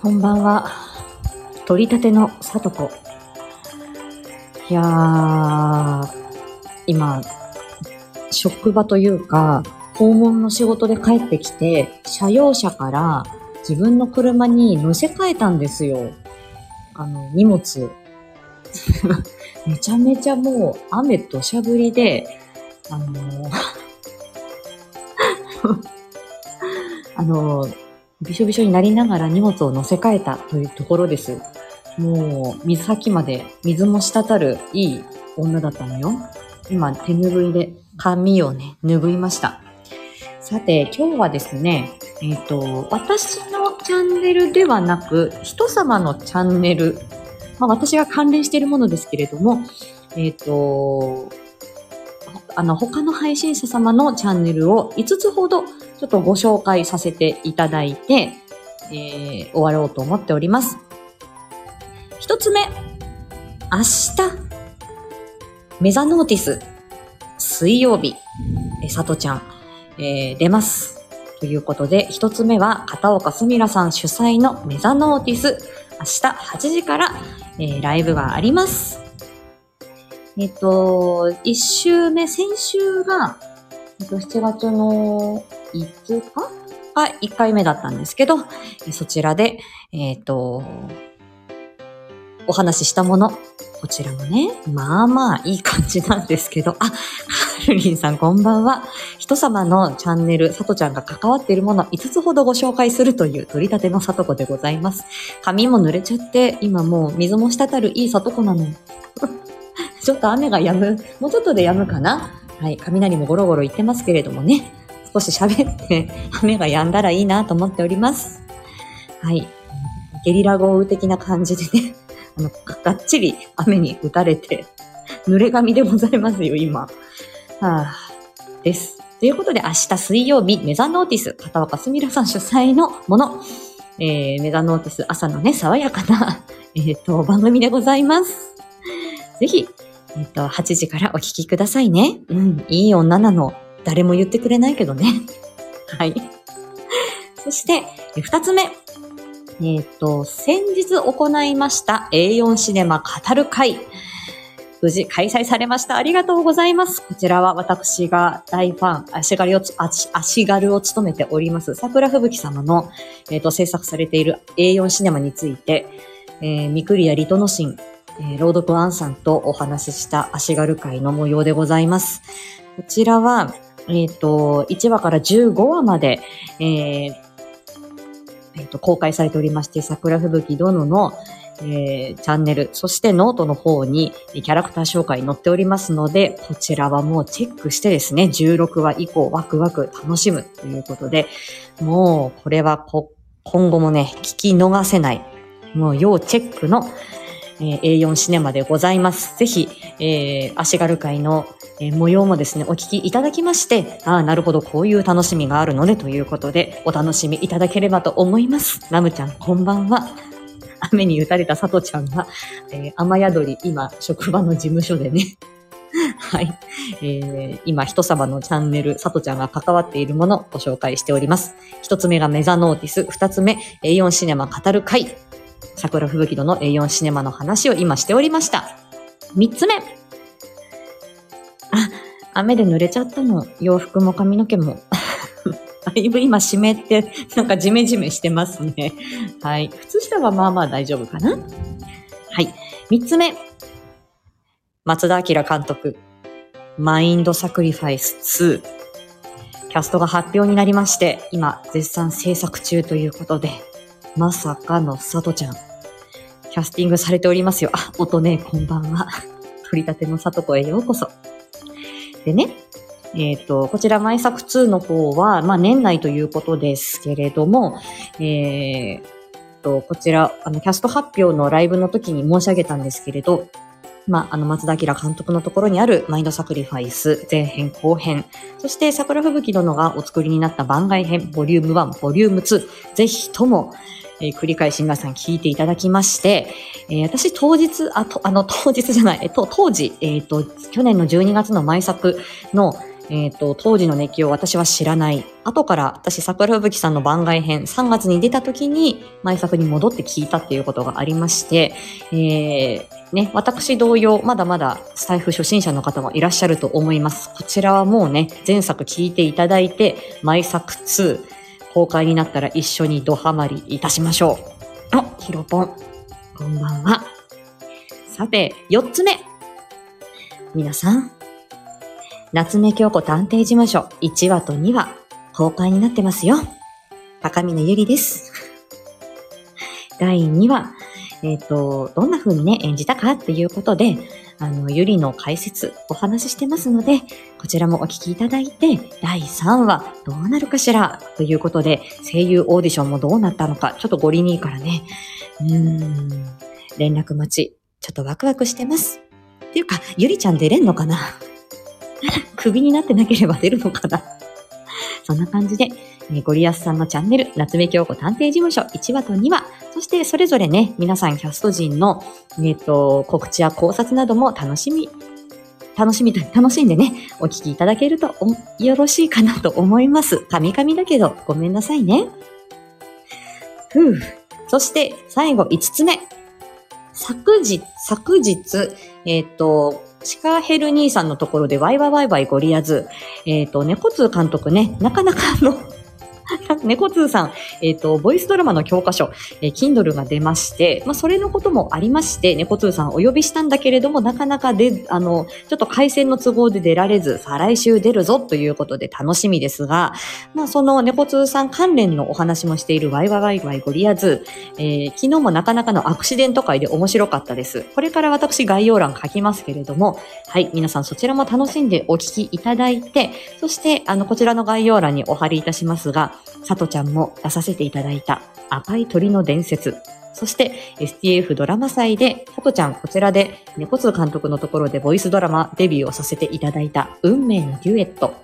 こんばんは。取り立てのさとこ。いやー、今、職場というか、訪問の仕事で帰ってきて、車用車から自分の車に乗せ替えたんですよ。あの、荷物。めちゃめちゃもう雨土砂降りで、あのー あのーびしょびしょになりながら荷物を乗せ替えたというところです。もう、水先まで水も滴るいい女だったのよ。今、手拭いで髪をね、拭いました。さて、今日はですね、えっ、と、私のチャンネルではなく、人様のチャンネル、まあ私が関連しているものですけれども、えっ、と、あの、他の配信者様のチャンネルを5つほどちょっとご紹介させていただいて、えー終わろうと思っております。一つ目、明日、メザノーティス、水曜日、えさとちゃん、えー出ます。ということで、一つ目は、片岡すみらさん主催のメザノーティス、明日8時から、えーライブがあります。えっ、と、一週目、先週が、えっと、7月の5日？が1回目だったんですけど、そちらで、えっ、と、お話ししたもの、こちらもね、まあまあいい感じなんですけど、あ、カルリンさんこんばんは。人様のチャンネル、さとちゃんが関わっているもの5つほどご紹介するという取り立てのさとこでございます。髪も濡れちゃって、今もう水も滴るいいさとこなの。ちょっと雨が止む。もうちょっとで止むかなはい。雷もゴロゴロ言ってますけれどもね。少し喋って、雨が止んだらいいなと思っております。はい。ゲリラ豪雨的な感じでね、あの、がっちり雨に打たれて、濡れ髪でございますよ、今。はあ、です。ということで、明日水曜日、メザノーティス、片岡すみらさん主催のもの、えー、メザノーティス朝のね、爽やかな、えっ、と、番組でございます。ぜひ、えっ、と、8時からお聞きくださいね。うん、いい女なの。誰も言ってくれないけどね。はい。そして、え二つ目。えっ、と、先日行いました A4 シネマ語る会。無事開催されました。ありがとうございます。こちらは私が大ファン、足軽を、足軽を務めております、桜吹雪様の、えっ、と、制作されている A4 シネマについて、えー、ミクリアリトノシン、えー、朗読アンさんとお話しした足軽会の模様でございます。こちらは、えっ、と、1話から15話まで、えーえーと公開されておりまして、桜吹雪殿の、えーチャンネル、そしてノートの方にキャラクター紹介載っておりますので、こちらはもうチェックしてですね、16話以降ワクワク楽しむということで、もうこれはこ今後もね、聞き逃せない、もう要チェックの、え A4 シネマでございます。ぜひ、えー、足軽会の、え模様もですね、お聞きいただきまして、ああ、なるほど、こういう楽しみがあるのね、ということで、お楽しみいただければと思います。ラムちゃん、こんばんは。雨に打たれたさとちゃんが、えー雨宿り、今、職場の事務所でね、はい。えー今、人様のチャンネル、さとちゃんが関わっているものをご紹介しております。一つ目がメザノーティス、二つ目、A4 シネマ語る会。桜吹雪の A4 シネマの話を今しておりました。三つ目。あ、雨で濡れちゃったの。洋服も髪の毛も。だいぶ今湿って、なんかジメジメしてますね。はい。靴下はまあまあ大丈夫かなはい。三つ目。松田明監督。マインドサクリファイス2。キャストが発表になりまして、今、絶賛制作中ということで、まさかのさとちゃん。キャスティングされておりますよ。あ、音ね、こんばんは。取り立てのさとこへようこそ。でね、えっ、と、こちら、前作2の方は、まあ、年内ということですけれども、えーと、こちら、あの、キャスト発表のライブの時に申し上げたんですけれど、まあ、あの、松田明監督のところにあるマインドサクリファイス前編後編、そして桜吹雪殿がお作りになった番外編、ボリューム1、ボリューム2、ぜひとも、えー繰り返し皆さん聞いていただきまして、えー私当日、あ、と、あの、当日じゃない、えっと、当時、えっ、と、去年の12月の前作の、えっ、と、当時の熱気を私は知らない。後から私、桜吹雪さんの番外編3月に出た時に、前作に戻って聞いたっていうことがありまして、えー、ね、私同様、まだまだスタイフ初心者の方もいらっしゃると思います。こちらはもうね、前作聞いていただいて、前作2、公開になったら一緒にドハマりいたしましょう。あ、ヒロポン、こんばんは。さて、4つ目。皆さん、夏目京子探偵事務所1話と2話、公開になってますよ。高峰ゆりです。第2話、えっ、ー、と、どんな風にね、演じたかっていうことで、あの、ゆりの解説、お話ししてますので、こちらもお聞きいただいて、第3話、どうなるかしらということで、声優オーディションもどうなったのか、ちょっとゴリニーからね、うーん、連絡待ち、ちょっとワクワクしてます。っていうか、ゆりちゃん出れんのかな？クビになってなければ出るのかな？そんな感じで、えゴリアスさんのチャンネル、夏目京子探偵事務所1話と2話、そしてそれぞれね、皆さんキャスト陣の、えっ、ー、と、告知や考察なども楽しみ、楽しみ、楽しんでね、お聞きいただけるとよろしいかなと思います。カミカミだけど、ごめんなさいね。ふう。そして、最後5つ目。昨日、昨日、えっ、ー、と、シカヘル兄さんのところでワイワイワイワイゴリアズ、えっ、ー、と、猫通監督ね、なかなかあの 猫通さん、えっ、ー、と、ボイスドラマの教科書、えー、Kindle が出まして、まあ、それのこともありまして、猫通さんお呼びしたんだけれども、なかなかで、あの、ちょっと回線の都合で出られず、再来週出るぞということで楽しみですが、まあ、その猫通さん関連のお話もしているワイワイワイワイゴリアズ、えー、昨日もなかなかのアクシデント会で面白かったです。これから私概要欄書きますけれども、はい、皆さんそちらも楽しんでお聞きいただいて、そして、あの、こちらの概要欄にお貼りいたしますが、さとちゃんも出させていただいた赤い鳥の伝説。そして STF ドラマ祭で、さとちゃんこちらで猫津監督のところでボイスドラマデビューをさせていただいた運命のデュエット。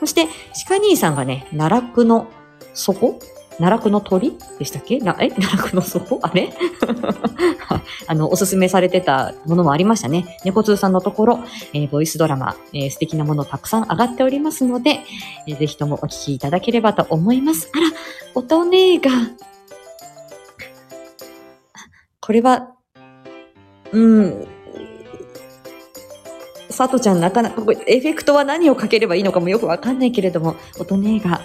そして、鹿兄さんがね、奈落の底奈落の鳥でしたっけ？な、え？奈落の底？あれ？あの、おすすめされてたものもありましたね。猫通さんのところ、えー、ボイスドラマ、えー、素敵なものたくさん上がっておりますので、えー、ぜひともお聞きいただければと思います。あら、音ねが、これは、うん、さとちゃんなかなか、エフェクトは何をかければいいのかもよくわかんないけれども、音ねが、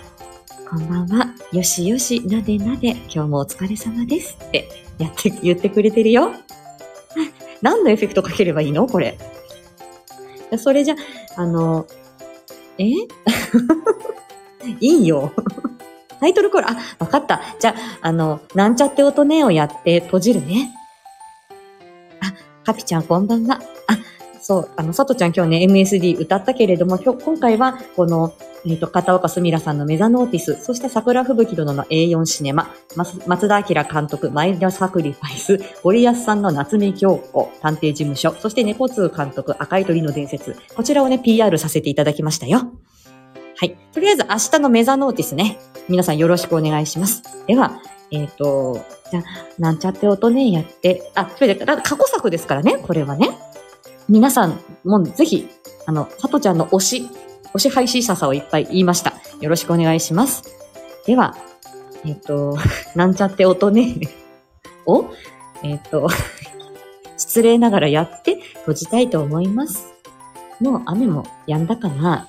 こんばんは。よしよし、なでなで、今日もお疲れ様です。ってやって、言ってくれてるよ。何のエフェクトかければいいの？これ。それじゃ、あの、え？いいよ。タイトルコール、あ、わかった。じゃあ、あの、なんちゃって音ねをやって閉じるね。あ、カピちゃんこんばんは。そう、あの、さとちゃん今日ね、MSD 歌ったけれども、今日、今回は、この、えっ、ー、と、片岡すみらさんのメザノーティス、そして桜吹雪殿の A4 シネマ、松田明監督、マイダサクリファイス、ゴリアスさんの夏目京子、探偵事務所、そして猫通監督、赤い鳥の伝説、こちらをね、PR させていただきましたよ。はい。とりあえず明日のメザノーティスね、皆さんよろしくお願いします。では、えっ、ー、と、じゃなんちゃって音ね、やって、あ、それで、過去作ですからね、これはね。皆さんもぜひ、あの、さとちゃんの推し、推し配信者さをいっぱい言いました。よろしくお願いします。では、えっ、ー、と、なんちゃって音ね を、えっ、ー、と、失礼ながらやって閉じたいと思います。もう雨も止んだかな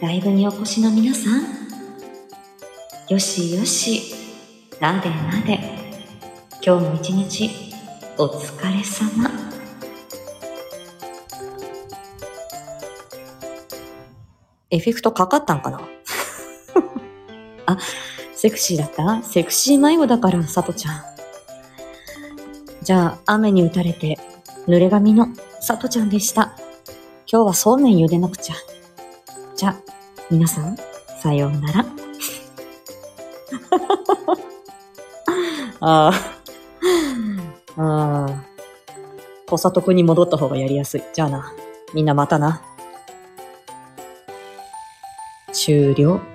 ライブにお越しの皆さん、よしよし、なでなで、今日も一日お疲れ様エフェクトかかったんかな？あ、セクシーだった？セクシー迷子だから、さとちゃん。じゃあ、雨に打たれて、濡れ髪のさとちゃんでした。今日はそうめん茹でなくちゃ。じゃあ、皆さん、さようなら。あ あ。ああ。小里くんに戻った方がやりやすい。じゃあな。みんなまたな。終了。